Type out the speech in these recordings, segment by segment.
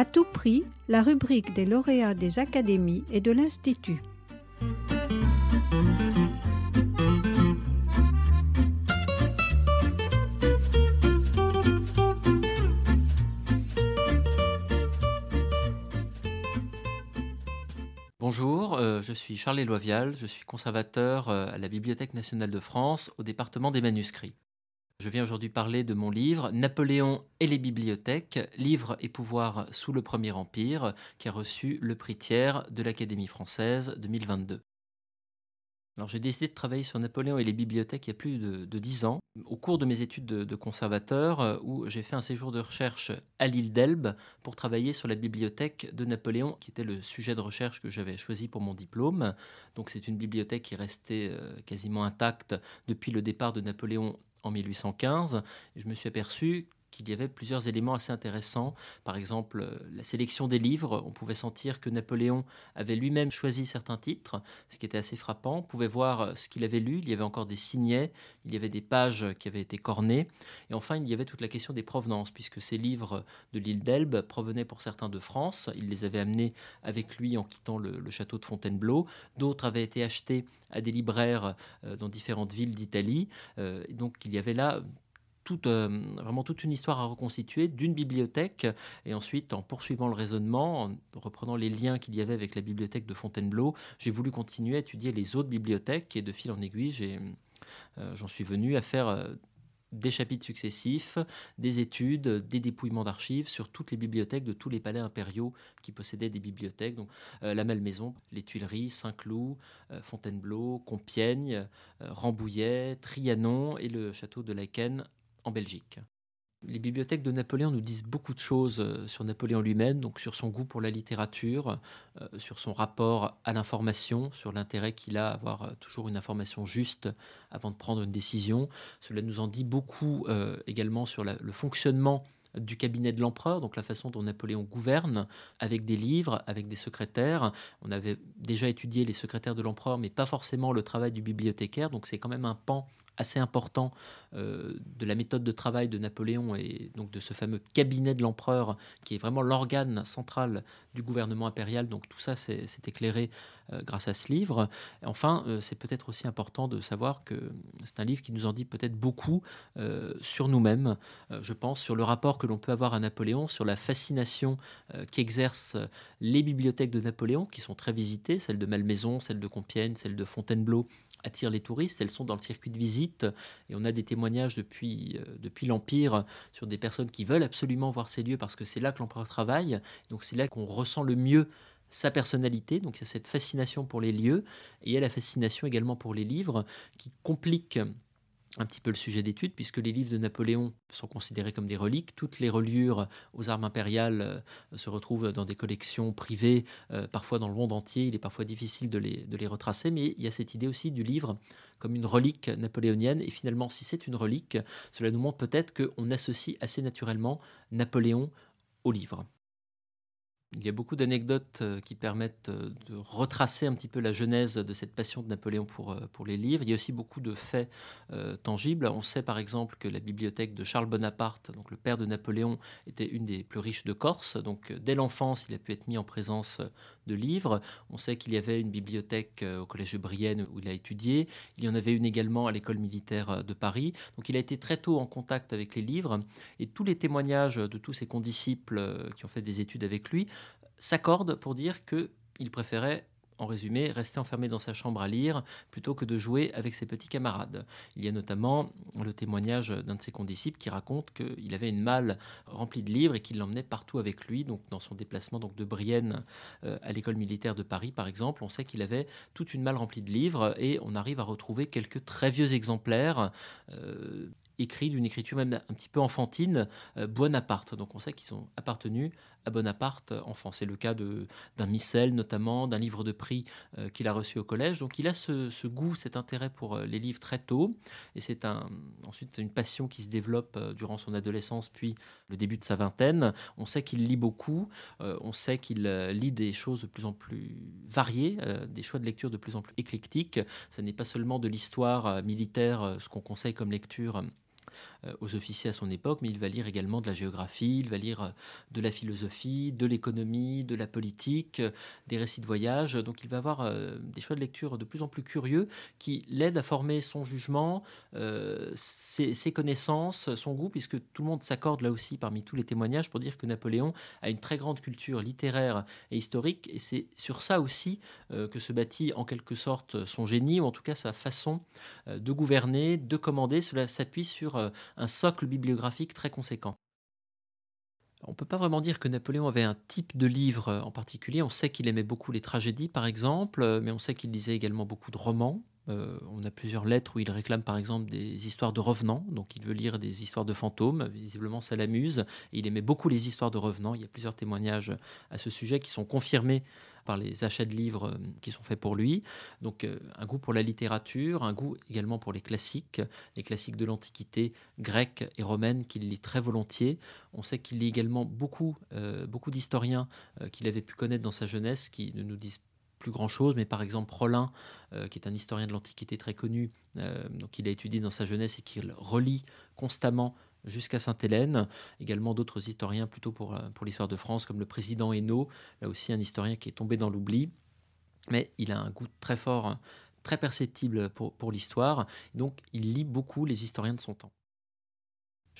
À tout prix, la rubrique des lauréats des académies et de l'Institut. Bonjour, euh, je suis Charles Loivial, je suis conservateur euh, à la Bibliothèque nationale de France au département des manuscrits. Je viens aujourd'hui parler de mon livre Napoléon et les bibliothèques, livre et pouvoir sous le Premier Empire, qui a reçu le prix tiers de l'Académie française 2022. Alors j'ai décidé de travailler sur Napoléon et les bibliothèques il y a plus de, dix ans, au cours de mes études de, conservateur, euh, où j'ai fait un séjour de recherche à l'île d'Elbe pour travailler sur la bibliothèque de Napoléon, qui était le sujet de recherche que j'avais choisi pour mon diplôme. Donc c'est une bibliothèque qui est restée euh, quasiment intacte depuis le départ de Napoléon en 1815. je me suis aperçu qu'il y avait plusieurs éléments assez intéressants. Par exemple, euh, la sélection des livres. On pouvait sentir que Napoléon avait lui-même choisi certains titres, ce qui était assez frappant. On pouvait voir euh, ce qu'il avait lu. Il y avait encore des signets, il y avait des pages qui avaient été cornées. Et enfin, il y avait toute la question des provenances, puisque ces livres de l'île d'Elbe provenaient pour certains de France. Il les avait amenés avec lui en quittant le, château de Fontainebleau. D'autres avaient été achetés à des libraires euh, dans différentes villes d'Italie. donc, il y avait là euh, vraiment toute une histoire à reconstituer d'une bibliothèque. Et ensuite, en poursuivant le raisonnement, en reprenant les liens qu'il y avait avec la bibliothèque de Fontainebleau, j'ai voulu continuer à étudier les autres bibliothèques. Et de fil en aiguille, euh, j'en suis venu à faire euh, des chapitres successifs, des études, des dépouillements d'archives sur toutes les bibliothèques de tous les palais impériaux qui possédaient des bibliothèques. Donc la Malmaison, les Tuileries, Saint-Cloud, Fontainebleau, Compiègne, Rambouillet, Trianon et le château de Laeken en Belgique. Les bibliothèques de Napoléon nous disent beaucoup de choses euh, sur Napoléon lui-même, donc sur son goût pour la littérature, euh, sur son rapport à l'information, sur l'intérêt qu'il a à avoir euh, toujours une information juste avant de prendre une décision. Cela nous en dit beaucoup également sur le fonctionnement du cabinet de l'empereur, donc la façon dont Napoléon gouverne, avec des livres, avec des secrétaires. On avait déjà étudié les secrétaires de l'empereur, mais pas forcément le travail du bibliothécaire, donc c'est quand même un pan assez important euh, de la méthode de travail de Napoléon et donc de ce fameux cabinet de l'empereur qui est vraiment l'organe central du gouvernement impérial. Donc tout ça s'est éclairé euh, grâce à ce livre. enfin, euh, c'est peut-être aussi important de savoir que c'est un livre qui nous en dit peut-être beaucoup sur nous-mêmes, je pense, sur le rapport que l'on peut avoir à Napoléon, sur la fascination qu'exercent les bibliothèques de Napoléon, qui sont très visitées, celles de Malmaison, celles de Compiègne, celles de Fontainebleau, attirent les touristes. Elles sont dans le circuit de visite et on a des témoignages depuis, euh, depuis l'Empire sur des personnes qui veulent absolument voir ces lieux parce que c'est là que l'empereur travaille. Donc c'est là qu'on ressent le mieux sa personnalité. Donc il y a cette fascination pour les lieux et il y a la fascination également pour les livres qui compliquent un petit peu le sujet d'étude, puisque les livres de Napoléon sont considérés comme des reliques. Toutes les reliures aux armes impériales euh, se retrouvent dans des collections privées, euh, parfois dans le monde entier. Il est parfois difficile de les, de les retracer, mais il y a cette idée aussi du livre comme une relique napoléonienne. Et finalement, si c'est une relique, cela nous montre peut-être qu'on associe assez naturellement Napoléon au livre. Il y a beaucoup d'anecdotes euh, qui permettent euh, de retracer un petit peu la genèse de cette passion de Napoléon pour, euh, pour les livres. Il y a aussi beaucoup de faits tangibles. On sait par exemple que la bibliothèque de Charles Bonaparte, donc le père de Napoléon, était une des plus riches de Corse. Donc dès l'enfance, il a pu être mis en présence de livres. On sait qu'il y avait une bibliothèque au collège de Brienne où il a étudié. Il y en avait une également à l'école militaire de Paris. Donc il a été très tôt en contact avec les livres. Et tous les témoignages de tous ses condisciples qui ont fait des études avec lui s'accordent pour dire qu'il préférait en résumé, rester enfermé dans sa chambre à lire plutôt que de jouer avec ses petits camarades. Il y a notamment le témoignage d'un de ses condisciples qui raconte qu'il avait une malle remplie de livres et qu'il l'emmenait partout avec lui. Donc, dans son déplacement donc, de Brienne euh, à l'école militaire de Paris, par exemple, on sait qu'il avait toute une malle remplie de livres et on arrive à retrouver quelques très vieux exemplaires. Euh, écrit d'une écriture même un petit peu enfantine, euh, Bonaparte. Donc on sait qu'ils ont appartenu à Bonaparte enfant. C'est le cas d'un missel notamment, d'un livre de prix euh, qu'il a reçu au collège. Donc il a ce, goût, cet intérêt pour euh, les livres très tôt. Et c'est un, ensuite une passion qui se développe durant son adolescence, puis le début de sa vingtaine. On sait qu'il lit beaucoup, on sait qu'il lit des choses de plus en plus variées, des choix de lecture de plus en plus éclectiques. Ce n'est pas seulement de l'histoire militaire, ce qu'on conseille comme lecture aux officiers à son époque, mais il va lire également de la géographie, il va lire de la philosophie, de l'économie, de la politique, des récits de voyage. Donc il va avoir des choix de lecture de plus en plus curieux qui l'aident à former son jugement, ses, ses connaissances, son goût, puisque tout le monde s'accorde là aussi parmi tous les témoignages pour dire que Napoléon a une très grande culture littéraire et historique, et c'est sur ça aussi que se bâtit en quelque sorte son génie, ou en tout cas sa façon de gouverner, de commander. Cela s'appuie sur un socle bibliographique très conséquent. On ne peut pas vraiment dire que Napoléon avait un type de livre en particulier. On sait qu'il aimait beaucoup les tragédies, par exemple, mais on sait qu'il lisait également beaucoup de romans. Euh, on a plusieurs lettres où il réclame par exemple des histoires de revenants, donc il veut lire des histoires de fantômes, visiblement ça l'amuse, il aimait beaucoup les histoires de revenants, il y a plusieurs témoignages à ce sujet qui sont confirmés par les achats de livres euh, qui sont faits pour lui. Donc euh, un goût pour la littérature, un goût également pour les classiques, les classiques de l'Antiquité grecque et romaine qu'il lit très volontiers. On sait qu'il lit également beaucoup, beaucoup d'historiens qu'il avait pu connaître dans sa jeunesse qui ne nous disent plus grand-chose, mais par exemple Rollin, euh, qui est un historien de l'Antiquité très connu, euh, donc il a étudié dans sa jeunesse et qu'il relit constamment jusqu'à Sainte-Hélène. Également d'autres historiens plutôt pour, euh, pour l'histoire de France, comme le président Hainaut, là aussi un historien qui est tombé dans l'oubli. Mais il a un goût très fort, très perceptible pour, pour l'histoire. Donc il lit beaucoup les historiens de son temps.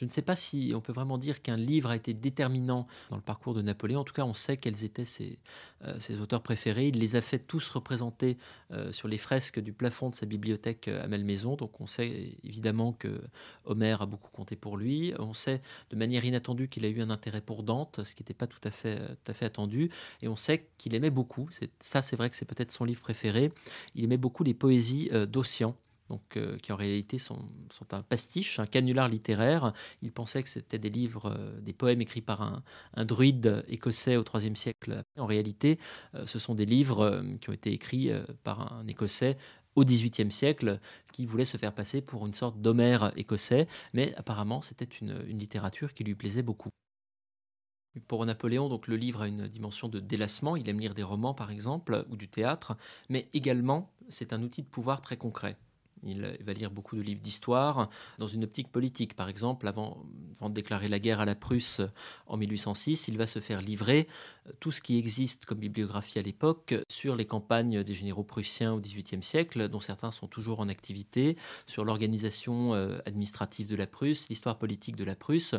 Je ne sais pas si on peut vraiment dire qu'un livre a été déterminant dans le parcours de Napoléon. En tout cas, on sait quels étaient ses, euh, auteurs préférés. Il les a fait tous représenter euh, sur les fresques du plafond de sa bibliothèque euh, à Malmaison. Donc on sait évidemment que Homère a beaucoup compté pour lui. On sait de manière inattendue qu'il a eu un intérêt pour Dante, ce qui n'était pas tout à fait, tout à fait attendu. Et on sait qu'il aimait beaucoup, ça c'est vrai que c'est peut-être son livre préféré, il aimait beaucoup les poésies d'Ossian donc, euh, qui en réalité sont, un pastiche, un canular littéraire. Il pensait que c'était des livres, euh, des poèmes écrits par un, druide écossais au IIIe siècle. En réalité, euh, ce sont des livres qui ont été écrits par un écossais au XVIIIe siècle, qui voulait se faire passer pour une sorte d'Homère écossais, mais apparemment c'était une, une littérature qui lui plaisait beaucoup. Pour Napoléon, donc le livre a une dimension de délassement. Il aime lire des romans, par exemple, ou du théâtre, mais également c'est un outil de pouvoir très concret. Il, va lire beaucoup de livres d'histoire dans une optique politique. Par exemple, avant, de déclarer la guerre à la Prusse en 1806, il va se faire livrer euh, tout ce qui existe comme bibliographie à l'époque sur les campagnes des généraux prussiens au XVIIIe siècle, dont certains sont toujours en activité, sur l'organisation euh, administrative de la Prusse, l'histoire politique de la Prusse.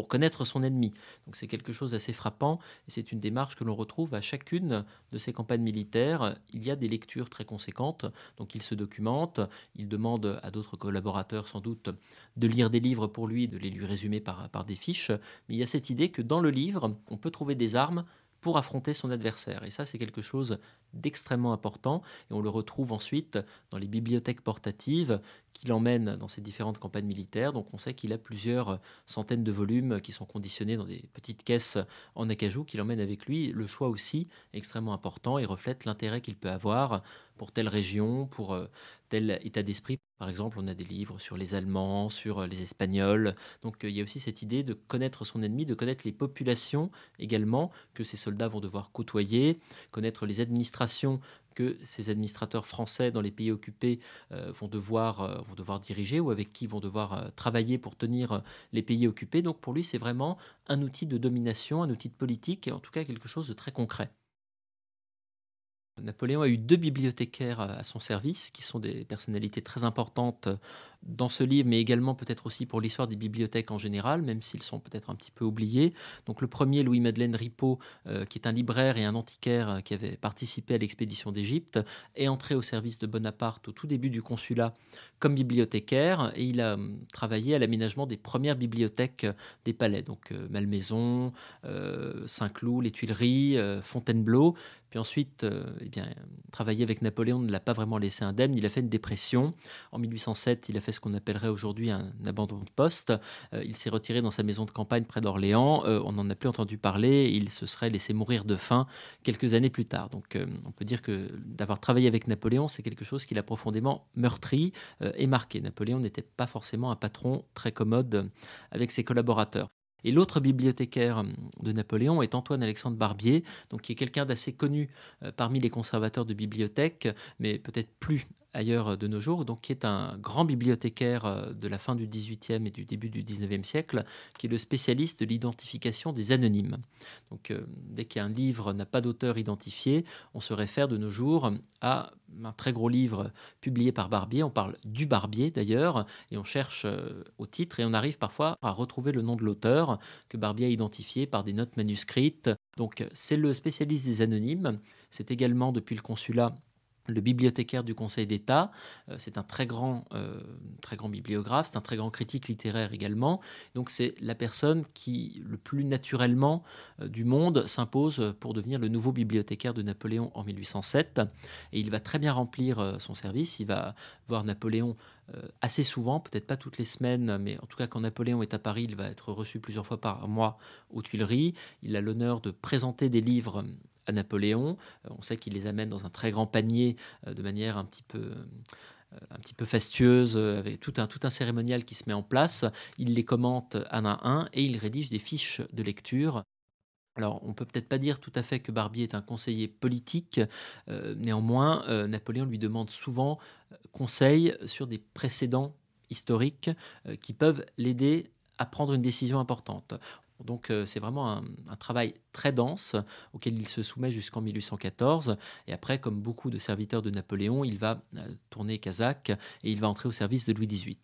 Pour connaître son ennemi. Donc c'est quelque chose d'assez frappant et c'est une démarche que l'on retrouve à chacune de ces campagnes militaires. Il y a des lectures très conséquentes, donc il se documente, il demande à d'autres collaborateurs sans doute de lire des livres pour lui, de les lui résumer par, par des fiches, mais il y a cette idée que dans le livre, on peut trouver des armes pour affronter son adversaire. Et ça, c'est quelque chose d'extrêmement important. Et on le retrouve ensuite dans les bibliothèques portatives qu'il emmène dans ses différentes campagnes militaires. Donc on sait qu'il a plusieurs centaines de volumes qui sont conditionnés dans des petites caisses en acajou qu'il emmène avec lui. Le choix aussi est extrêmement important et reflète l'intérêt qu'il peut avoir pour telle région, pour euh, tel état d'esprit. Par exemple, on a des livres sur les Allemands, sur euh, les Espagnols. Donc euh, il y a aussi cette idée de connaître son ennemi, de connaître les populations également que ces soldats vont devoir côtoyer, connaître les administrations que ces administrateurs français dans les pays occupés vont, devoir, vont devoir diriger ou avec qui vont devoir travailler pour tenir les pays occupés. Donc pour lui, c'est vraiment un outil de domination, un outil de politique et en tout cas quelque chose de très concret. Napoléon a eu deux bibliothécaires à son service, qui sont des personnalités très importantes dans ce livre, mais également peut-être aussi pour l'histoire des bibliothèques en général, même s'ils sont peut-être un petit peu oubliés. Donc le premier, Louis-Madeleine Ripaud, euh, qui est un libraire et un antiquaire euh, qui avait participé à l'expédition d'Égypte, est entré au service de Bonaparte au tout début du consulat comme bibliothécaire, et il a hum, travaillé à l'aménagement des premières bibliothèques des palais, donc euh, Malmaison, Saint-Cloud, les Tuileries, Fontainebleau. Puis ensuite, eh bien, travailler avec Napoléon ne l'a pas vraiment laissé indemne. Il a fait une dépression. En 1807, il a fait ce qu'on appellerait aujourd'hui un abandon de poste. Euh, il s'est retiré dans sa maison de campagne près d'Orléans. Euh, on n'en a plus entendu parler. Il se serait laissé mourir de faim quelques années plus tard. Donc euh, on peut dire que d'avoir travaillé avec Napoléon, c'est quelque chose qui l'a profondément meurtri et marqué. Napoléon n'était pas forcément un patron très commode avec ses collaborateurs. Et l'autre bibliothécaire de Napoléon est Antoine-Alexandre Barbier, donc qui est quelqu'un d'assez connu parmi les conservateurs de bibliothèques, mais peut-être plus ailleurs de nos jours, donc qui est un grand bibliothécaire de la fin du XVIIIe et du début du XIXe siècle, qui est le spécialiste de l'identification des anonymes. Donc, dès qu'un livre n'a pas d'auteur identifié, on se réfère de nos jours à un très gros livre publié par Barbier. On parle du Barbier d'ailleurs, et on cherche au titre et on arrive parfois à retrouver le nom de l'auteur que Barbier a identifié par des notes manuscrites. Donc, c'est le spécialiste des anonymes. C'est également depuis le consulat le bibliothécaire du Conseil d'État. Euh, c'est un très grand, euh, très grand bibliographe, c'est un très grand critique littéraire également. Donc c'est la personne qui, le plus naturellement euh, du monde, s'impose pour devenir le nouveau bibliothécaire de Napoléon en 1807. Et il va très bien remplir son service. Il va voir Napoléon assez souvent, peut-être pas toutes les semaines, mais en tout cas quand Napoléon est à Paris, il va être reçu plusieurs fois par mois aux Tuileries. Il a l'honneur de présenter des livres à Napoléon. Euh, on sait qu'il les amène dans un très grand panier euh, de manière un petit peu euh, fastueuse, avec tout un, tout un cérémonial qui se met en place. Il les commente un à un et il rédige des fiches de lecture. Alors, on peut peut-être pas dire tout à fait que Barbier est un conseiller politique. néanmoins, Napoléon lui demande souvent conseil sur des précédents historiques qui peuvent l'aider à prendre une décision importante. Donc euh, c'est vraiment un, travail très dense auquel il se soumet jusqu'en 1814. Et après, comme beaucoup de serviteurs de Napoléon, il va euh, tourner kazakh et il va entrer au service de Louis XVIII.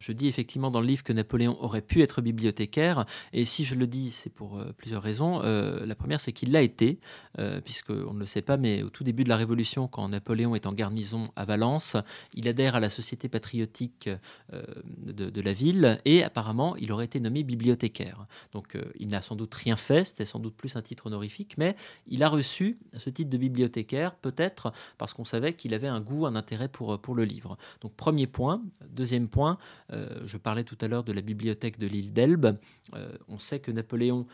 Je dis effectivement dans le livre que Napoléon aurait pu être bibliothécaire, et si je le dis, c'est pour euh, plusieurs raisons. Euh, la première, c'est qu'il l'a été, euh, puisqu'on ne le sait pas, mais au tout début de la Révolution, quand Napoléon est en garnison à Valence, il adhère à la société patriotique de, la ville, et apparemment, il aurait été nommé bibliothécaire. Donc, il n'a sans doute rien fait, c'était sans doute plus un titre honorifique, mais il a reçu ce titre de bibliothécaire, peut-être parce qu'on savait qu'il avait un goût, un intérêt pour, pour le livre. Donc, premier point. Deuxième point, euh, je parlais tout à l'heure de la bibliothèque de l'île d'Elbe. Euh, on sait que Napoléon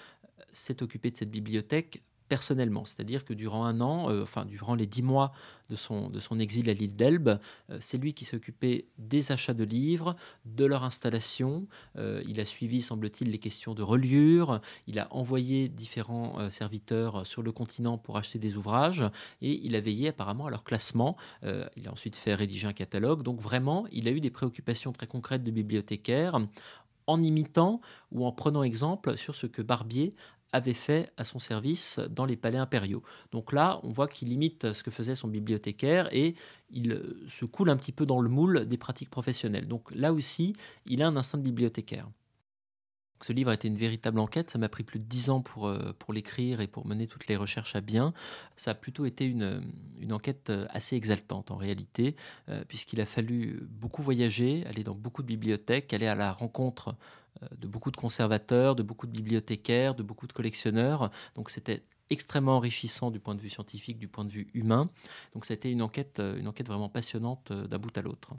s'est occupé de cette bibliothèque personnellement, c'est-à-dire que durant un an, euh, enfin durant les dix mois de son, de son exil à l'île d'Elbe, euh, c'est lui qui s'occupait des achats de livres, de leur installation. Euh, il a suivi, semble-t-il, les questions de reliure. Il a envoyé différents serviteurs sur le continent pour acheter des ouvrages et il a veillé apparemment à leur classement. il a ensuite fait rédiger un catalogue. Donc vraiment, il a eu des préoccupations très concrètes de bibliothécaire en imitant ou en prenant exemple sur ce que Barbier avait fait à son service dans les palais impériaux. Donc là, on voit qu'il imite ce que faisait son bibliothécaire et il euh, se coule un petit peu dans le moule des pratiques professionnelles. Donc là aussi, il a un instinct de bibliothécaire. Ce livre a été une véritable enquête, ça m'a pris plus de dix ans pour, euh, pour l'écrire et pour mener toutes les recherches à bien. Ça a plutôt été une, une enquête euh, assez exaltante en réalité, puisqu'il a fallu beaucoup voyager, aller dans beaucoup de bibliothèques, aller à la rencontre de beaucoup de conservateurs, de beaucoup de bibliothécaires, de beaucoup de collectionneurs. Donc c'était extrêmement enrichissant du point de vue scientifique, du point de vue humain. Donc c'était une enquête, euh, une enquête vraiment passionnante euh, d'un bout à l'autre.